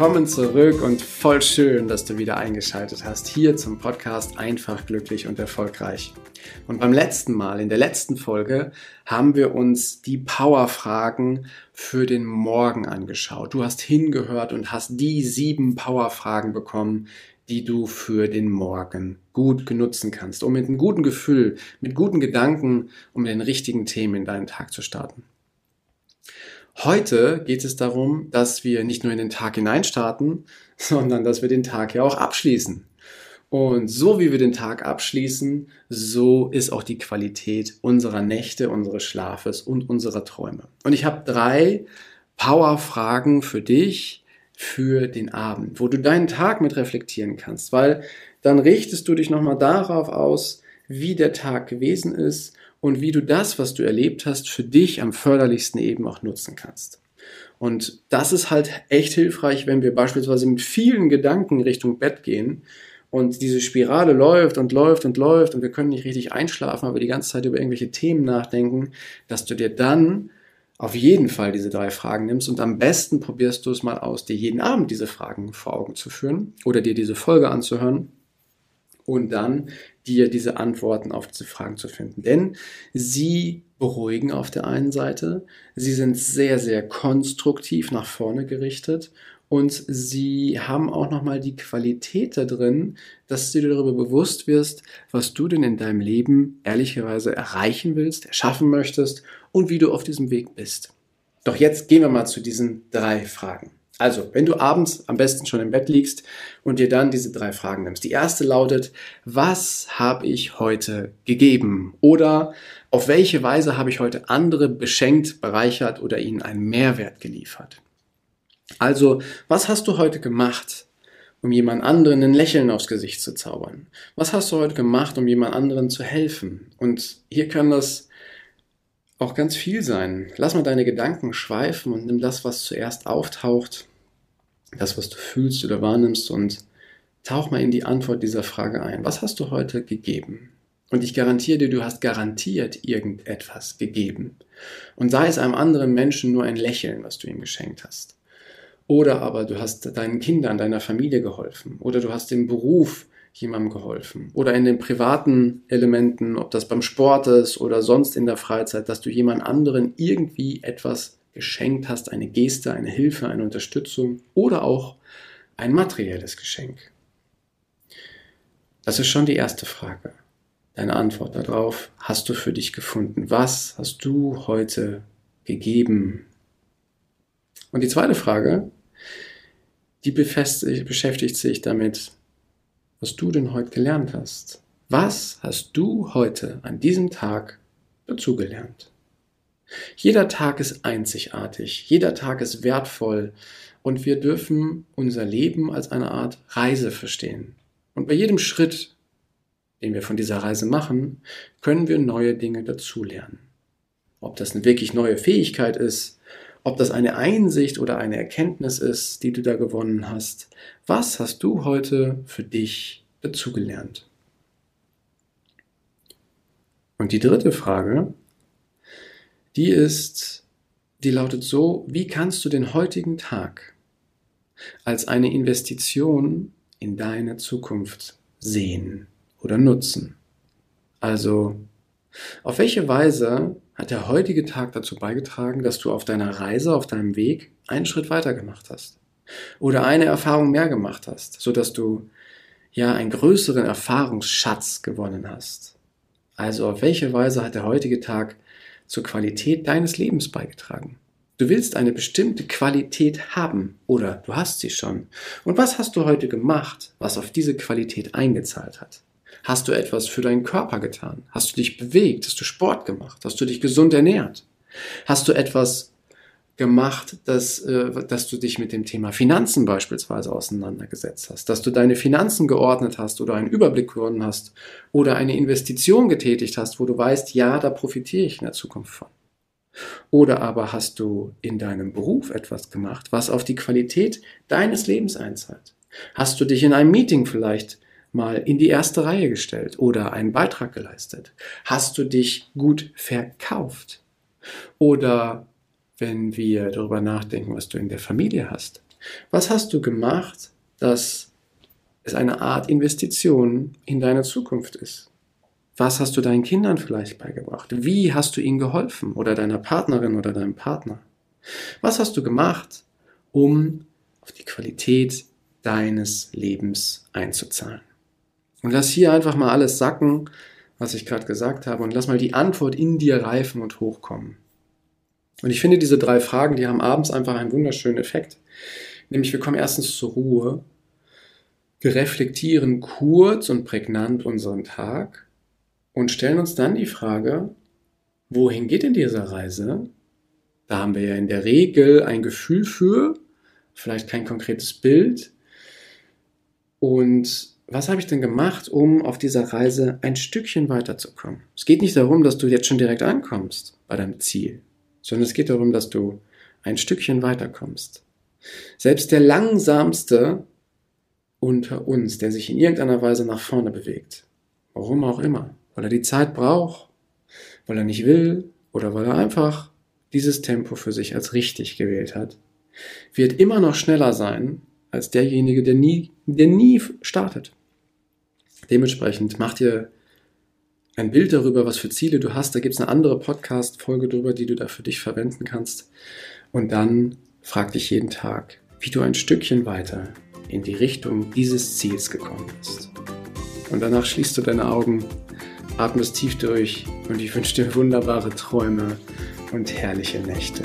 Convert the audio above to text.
Willkommen zurück und voll schön, dass du wieder eingeschaltet hast hier zum Podcast Einfach, glücklich und erfolgreich. Und beim letzten Mal, in der letzten Folge, haben wir uns die Powerfragen für den Morgen angeschaut. Du hast hingehört und hast die sieben Powerfragen bekommen, die du für den Morgen gut genutzen kannst, um mit einem guten Gefühl, mit guten Gedanken, um den richtigen Themen in deinen Tag zu starten. Heute geht es darum, dass wir nicht nur in den Tag hineinstarten, sondern dass wir den Tag ja auch abschließen. Und so wie wir den Tag abschließen, so ist auch die Qualität unserer Nächte, unseres Schlafes und unserer Träume. Und ich habe drei Power-Fragen für dich für den Abend, wo du deinen Tag mit reflektieren kannst, weil dann richtest du dich nochmal darauf aus, wie der Tag gewesen ist und wie du das, was du erlebt hast, für dich am förderlichsten eben auch nutzen kannst. Und das ist halt echt hilfreich, wenn wir beispielsweise mit vielen Gedanken Richtung Bett gehen, und diese Spirale läuft und läuft und läuft und wir können nicht richtig einschlafen, aber die ganze Zeit über irgendwelche Themen nachdenken, dass du dir dann auf jeden Fall diese drei Fragen nimmst und am besten probierst du es mal aus, dir jeden Abend diese Fragen vor Augen zu führen oder dir diese Folge anzuhören und dann dir diese Antworten auf diese Fragen zu finden. Denn sie beruhigen auf der einen Seite, sie sind sehr, sehr konstruktiv nach vorne gerichtet und sie haben auch nochmal die Qualität da drin, dass du dir darüber bewusst wirst, was du denn in deinem Leben ehrlicherweise erreichen willst, erschaffen möchtest und wie du auf diesem Weg bist. Doch jetzt gehen wir mal zu diesen drei Fragen. Also, wenn du abends am besten schon im Bett liegst und dir dann diese drei Fragen nimmst. Die erste lautet, was habe ich heute gegeben? Oder auf welche Weise habe ich heute andere beschenkt, bereichert oder ihnen einen Mehrwert geliefert? Also, was hast du heute gemacht, um jemand anderen ein Lächeln aufs Gesicht zu zaubern? Was hast du heute gemacht, um jemand anderen zu helfen? Und hier kann das auch ganz viel sein. Lass mal deine Gedanken schweifen und nimm das, was zuerst auftaucht, das, was du fühlst oder wahrnimmst und tauch mal in die Antwort dieser Frage ein. Was hast du heute gegeben? Und ich garantiere dir, du hast garantiert irgendetwas gegeben. Und sei es einem anderen Menschen nur ein Lächeln, was du ihm geschenkt hast. Oder aber du hast deinen Kindern, deiner Familie geholfen. Oder du hast dem Beruf jemandem geholfen. Oder in den privaten Elementen, ob das beim Sport ist oder sonst in der Freizeit, dass du jemand anderen irgendwie etwas geschenkt hast, eine Geste, eine Hilfe, eine Unterstützung oder auch ein materielles Geschenk. Das ist schon die erste Frage. Deine Antwort darauf hast du für dich gefunden. Was hast du heute gegeben? Und die zweite Frage, die beschäftigt sich damit, was du denn heute gelernt hast. Was hast du heute an diesem Tag dazugelernt? Jeder Tag ist einzigartig, jeder Tag ist wertvoll und wir dürfen unser Leben als eine Art Reise verstehen. Und bei jedem Schritt, den wir von dieser Reise machen, können wir neue Dinge dazulernen. Ob das eine wirklich neue Fähigkeit ist, ob das eine Einsicht oder eine Erkenntnis ist, die du da gewonnen hast. Was hast du heute für dich dazugelernt? Und die dritte Frage, die ist, die lautet so, wie kannst du den heutigen Tag als eine Investition in deine Zukunft sehen oder nutzen? Also, auf welche Weise hat der heutige Tag dazu beigetragen, dass du auf deiner Reise, auf deinem Weg einen Schritt weiter gemacht hast? Oder eine Erfahrung mehr gemacht hast, sodass du ja einen größeren Erfahrungsschatz gewonnen hast? Also auf welche Weise hat der heutige Tag zur Qualität deines Lebens beigetragen? Du willst eine bestimmte Qualität haben oder du hast sie schon. Und was hast du heute gemacht, was auf diese Qualität eingezahlt hat? Hast du etwas für deinen Körper getan? Hast du dich bewegt? Hast du Sport gemacht? Hast du dich gesund ernährt? Hast du etwas gemacht, dass, äh, dass du dich mit dem Thema Finanzen beispielsweise auseinandergesetzt hast, dass du deine Finanzen geordnet hast oder einen Überblick gewonnen hast oder eine Investition getätigt hast, wo du weißt, ja, da profitiere ich in der Zukunft von. Oder aber hast du in deinem Beruf etwas gemacht, was auf die Qualität deines Lebens einzahlt? Hast du dich in einem Meeting vielleicht mal in die erste Reihe gestellt oder einen Beitrag geleistet? Hast du dich gut verkauft? Oder wenn wir darüber nachdenken, was du in der Familie hast, was hast du gemacht, dass es eine Art Investition in deine Zukunft ist? Was hast du deinen Kindern vielleicht beigebracht? Wie hast du ihnen geholfen oder deiner Partnerin oder deinem Partner? Was hast du gemacht, um auf die Qualität deines Lebens einzuzahlen? Und lass hier einfach mal alles sacken, was ich gerade gesagt habe, und lass mal die Antwort in dir reifen und hochkommen. Und ich finde, diese drei Fragen, die haben abends einfach einen wunderschönen Effekt. Nämlich, wir kommen erstens zur Ruhe, wir reflektieren kurz und prägnant unseren Tag und stellen uns dann die Frage, wohin geht in dieser Reise? Da haben wir ja in der Regel ein Gefühl für, vielleicht kein konkretes Bild. Und was habe ich denn gemacht, um auf dieser Reise ein Stückchen weiterzukommen? Es geht nicht darum, dass du jetzt schon direkt ankommst bei deinem Ziel, sondern es geht darum, dass du ein Stückchen weiterkommst. Selbst der langsamste unter uns, der sich in irgendeiner Weise nach vorne bewegt, warum auch immer, weil er die Zeit braucht, weil er nicht will oder weil er einfach dieses Tempo für sich als richtig gewählt hat, wird immer noch schneller sein als derjenige, der nie, der nie startet. Dementsprechend mach dir ein Bild darüber, was für Ziele du hast. Da gibt es eine andere Podcast-Folge darüber, die du da für dich verwenden kannst. Und dann frag dich jeden Tag, wie du ein Stückchen weiter in die Richtung dieses Ziels gekommen bist. Und danach schließt du deine Augen, atmest tief durch und ich wünsche dir wunderbare Träume und herrliche Nächte.